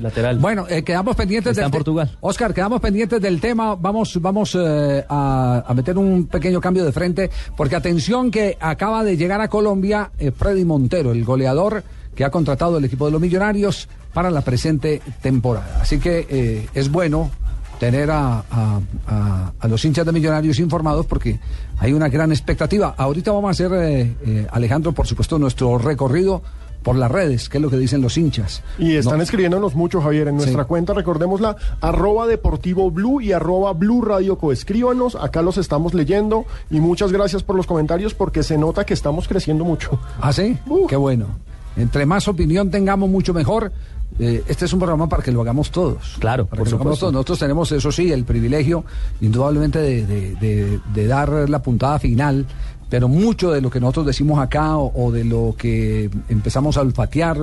Lateral. Bueno, eh, quedamos pendientes Está del en Portugal. Oscar, quedamos pendientes del tema. Vamos, vamos eh, a, a meter un pequeño cambio de frente, porque atención que acaba de llegar a Colombia eh, Freddy Montero, el goleador que ha contratado el equipo de los Millonarios para la presente temporada. Así que es bueno tener a, a- a- a los hinchas de Millonarios informados porque hay una gran expectativa. Ahorita vamos a hacer, eh, eh, Alejandro, por supuesto, nuestro recorrido por las redes, que es lo que dicen los hinchas. Y están No- escribiéndonos mucho, Javier, en nuestra Sí. cuenta, recordémosla, arroba deportivo blue y arroba blue radio co. Escríbanos, acá los estamos leyendo y muchas gracias por los comentarios porque se nota que estamos creciendo mucho. ¿Ah, sí? Uh. Qué bueno. Entre más opinión tengamos, mucho mejor. Eh, este es un programa para que lo hagamos todos. Claro, para por que lo hagamos supuesto. todos. Nosotros tenemos, eso sí, el privilegio, indudablemente, de, de- de- de dar la puntada final. Pero mucho de lo que nosotros decimos acá o, de lo que empezamos a olfatear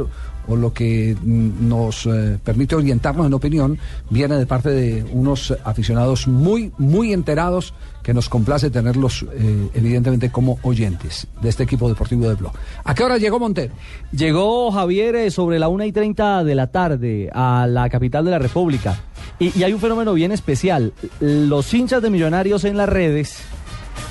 o lo que mm, nos eh, permite orientarnos en opinión viene de parte de unos aficionados muy, muy enterados que nos complace tenerlos, eh, evidentemente, como oyentes de este equipo deportivo de Blog. ¿A qué hora llegó Montero? Llegó Javier eh, sobre la una y 30 de la tarde a la capital de la República. Y hay un fenómeno bien especial. Los hinchas de millonarios en las redes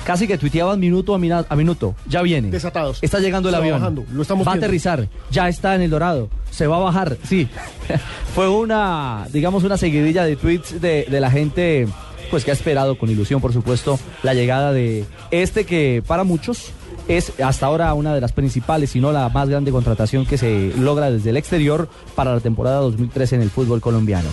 casi que tuiteaban minuto a, mina- a minuto. Ya viene. Desatados. Está llegando el avión. bajando, lo estamos va a aterrizar. Ya está en el Dorado. Se va a bajar. Sí. Fue una, digamos, una seguidilla de tweets de, de la gente pues que ha esperado con ilusión, por supuesto, la llegada de este que para muchos es hasta ahora una de las principales, si no la más grande contratación que se logra desde el exterior para la temporada 2013 en el fútbol colombiano.